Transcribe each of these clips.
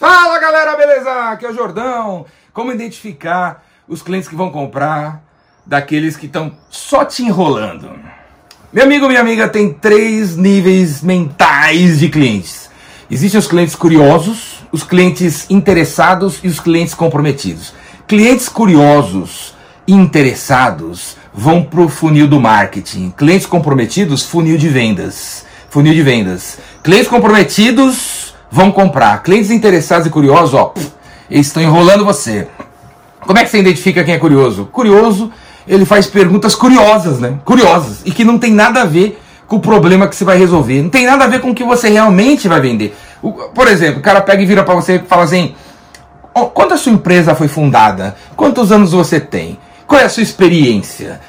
Fala galera, beleza? Aqui é o Jordão. Como identificar os clientes que vão comprar daqueles que estão só te enrolando? Meu amigo, minha amiga, tem três níveis mentais de clientes. Existem os clientes curiosos, os clientes interessados e os clientes comprometidos. Clientes curiosos interessados vão pro funil do marketing. Clientes comprometidos, funil de vendas. Funil de vendas. Clientes comprometidos vão comprar. Clientes interessados e curiosos, ó, estão enrolando você. Como é que você identifica quem é curioso? Curioso, ele faz perguntas curiosas, né? Curiosas. E que não tem nada a ver com o problema que você vai resolver. Não tem nada a ver com o que você realmente vai vender. Por exemplo, o cara pega e vira para você e fala assim: oh, quando a sua empresa foi fundada? Quantos anos você tem? Qual é a sua experiência?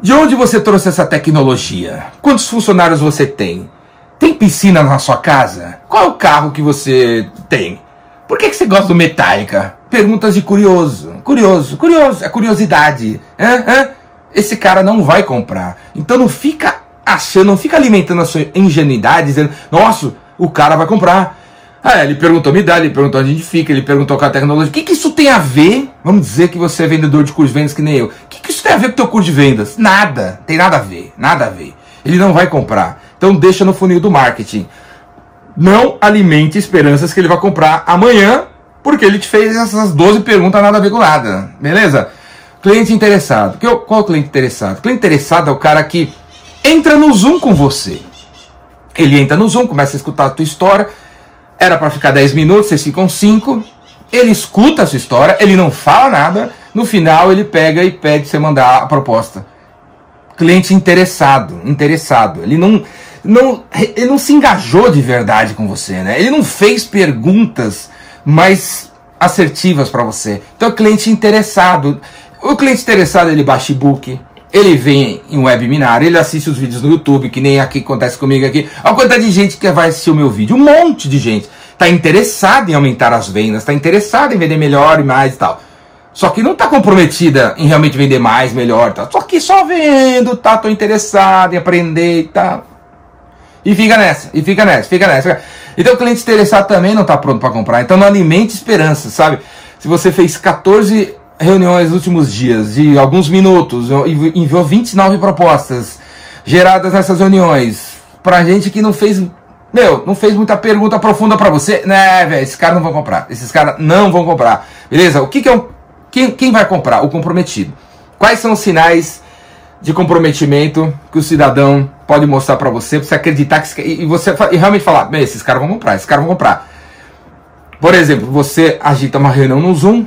De onde você trouxe essa tecnologia? Quantos funcionários você tem? Tem piscina na sua casa? Qual é o carro que você tem? Por que, que você gosta do Metallica? Perguntas de curioso. Curioso, curioso. É curiosidade. Esse cara não vai comprar. Então não fica achando, não fica alimentando a sua ingenuidade, dizendo, nossa, o cara vai comprar. Ah, ele perguntou minha idade, ele perguntou onde a gente fica, ele perguntou qual a tecnologia. O que, que isso tem a ver? Vamos dizer que você é vendedor de curso de vendas que nem eu. O que, que isso tem a ver com o teu curso de vendas? Nada. Tem nada a ver. Nada a ver. Ele não vai comprar. Então deixa no funil do marketing. Não alimente esperanças que ele vai comprar amanhã, porque ele te fez essas 12 perguntas nada a ver com nada. Beleza? Cliente interessado. Qual é o cliente interessado? O cliente interessado é o cara que entra no Zoom com você. Ele entra no Zoom, começa a escutar a tua história era para ficar 10 minutos, vocês ficam 5. Ele escuta a sua história, ele não fala nada. No final, ele pega e pede você mandar a proposta. Cliente interessado, interessado. Ele não, não, ele não se engajou de verdade com você, né? Ele não fez perguntas mais assertivas para você. Então, é cliente interessado. O cliente interessado, ele baixa e-book, ele vem em webinar, ele assiste os vídeos no YouTube, que nem aqui acontece comigo aqui. Olha a quantidade de gente que vai assistir o meu vídeo. Um monte de gente. Está interessada em aumentar as vendas, está interessada em vender melhor e mais e tal. Só que não está comprometida em realmente vender mais, melhor tal. Só que só vendo, tá? Tô interessado em aprender e tal. E fica nessa, e fica nessa, fica nessa. Então o cliente interessado também não está pronto para comprar. Então não alimente esperança, sabe? Se você fez 14 reuniões nos últimos dias, de alguns minutos, enviou 29 propostas geradas nessas reuniões, pra gente que não fez, meu, não fez muita pergunta profunda para você, né, velho, esses caras não vão comprar, esses caras não vão comprar, beleza? O que, que é um, quem, quem vai comprar? O comprometido. Quais são os sinais de comprometimento que o cidadão pode mostrar para você, pra você acreditar que e você e realmente falar, esses caras vão comprar, esses caras vão comprar. Por exemplo, você agita uma reunião no Zoom,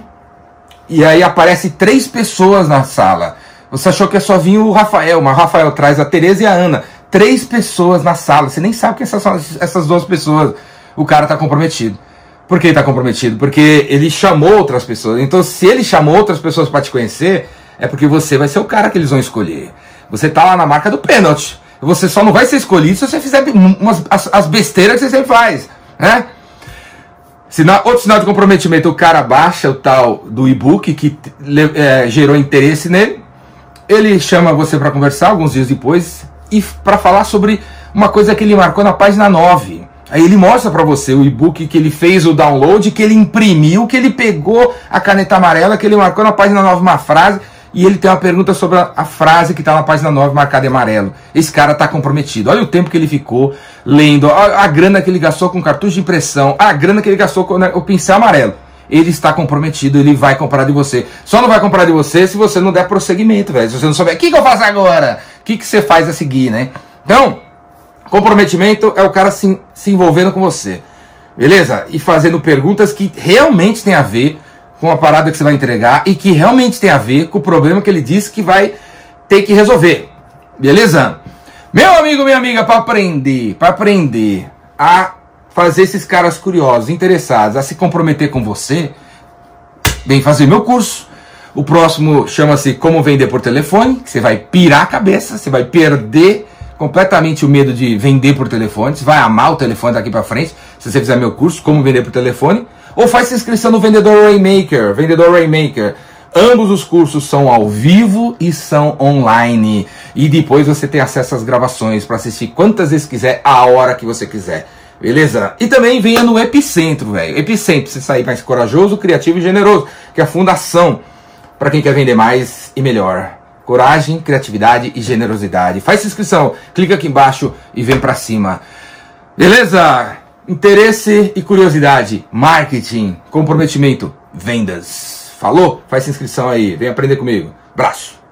e aí aparece três pessoas na sala. Você achou que é só vir o Rafael, mas o Rafael traz a Tereza e a Ana. Três pessoas na sala. Você nem sabe que essas são essas duas pessoas. O cara está comprometido. Por que ele está comprometido? Porque ele chamou outras pessoas. Então, se ele chamou outras pessoas para te conhecer, é porque você vai ser o cara que eles vão escolher. Você tá lá na marca do pênalti. Você só não vai ser escolhido se você fizer umas, as, as besteiras que você sempre faz. Né? Sinal, outro sinal de comprometimento, o cara baixa o tal do e-book que é, gerou interesse nele. Ele chama você para conversar alguns dias depois e para falar sobre uma coisa que ele marcou na página 9. Aí ele mostra para você o e-book que ele fez o download, que ele imprimiu, que ele pegou a caneta amarela, que ele marcou na página 9 uma frase e ele tem uma pergunta sobre a, a frase que está na página 9 marcada em amarelo. Esse cara está comprometido. Olha o tempo que ele ficou lendo, a, a, grana que ele gastou com cartucho de impressão, a grana que ele gastou com né, o pincel amarelo. Ele está comprometido, ele vai comprar de você. Só não vai comprar de você se você não der prosseguimento, velho. Se você não souber, o que, que eu faço agora? O que, que você faz a seguir, né? Então, comprometimento é o cara se, se envolvendo com você. Beleza? E fazendo perguntas que realmente tem a ver com a parada que você vai entregar e que realmente tem a ver com o problema que ele disse que vai ter que resolver. Beleza? Meu amigo, minha amiga, para aprender, para aprender a fazer esses caras curiosos, interessados, a se comprometer com você, vem fazer meu curso. O próximo chama-se Como Vender por Telefone, que você vai pirar a cabeça, você vai perder completamente o medo de vender por telefone, você vai amar o telefone daqui para frente, se você fizer meu curso Como Vender por Telefone. Ou faz inscrição no Vendedor Rainmaker, Vendedor Rainmaker. Ambos os cursos são ao vivo e são online. E depois você tem acesso às gravações para assistir quantas vezes quiser, a hora que você quiser. Beleza? E também venha no Epicentro, velho. Epicentro, você sair mais corajoso, criativo e generoso, que é a fundação para quem quer vender mais e melhor. Coragem, criatividade e generosidade. Faz inscrição, clica aqui embaixo e vem para cima. Beleza? Interesse e curiosidade, marketing, comprometimento, vendas. Falou? Faz inscrição aí, vem aprender comigo. Braço.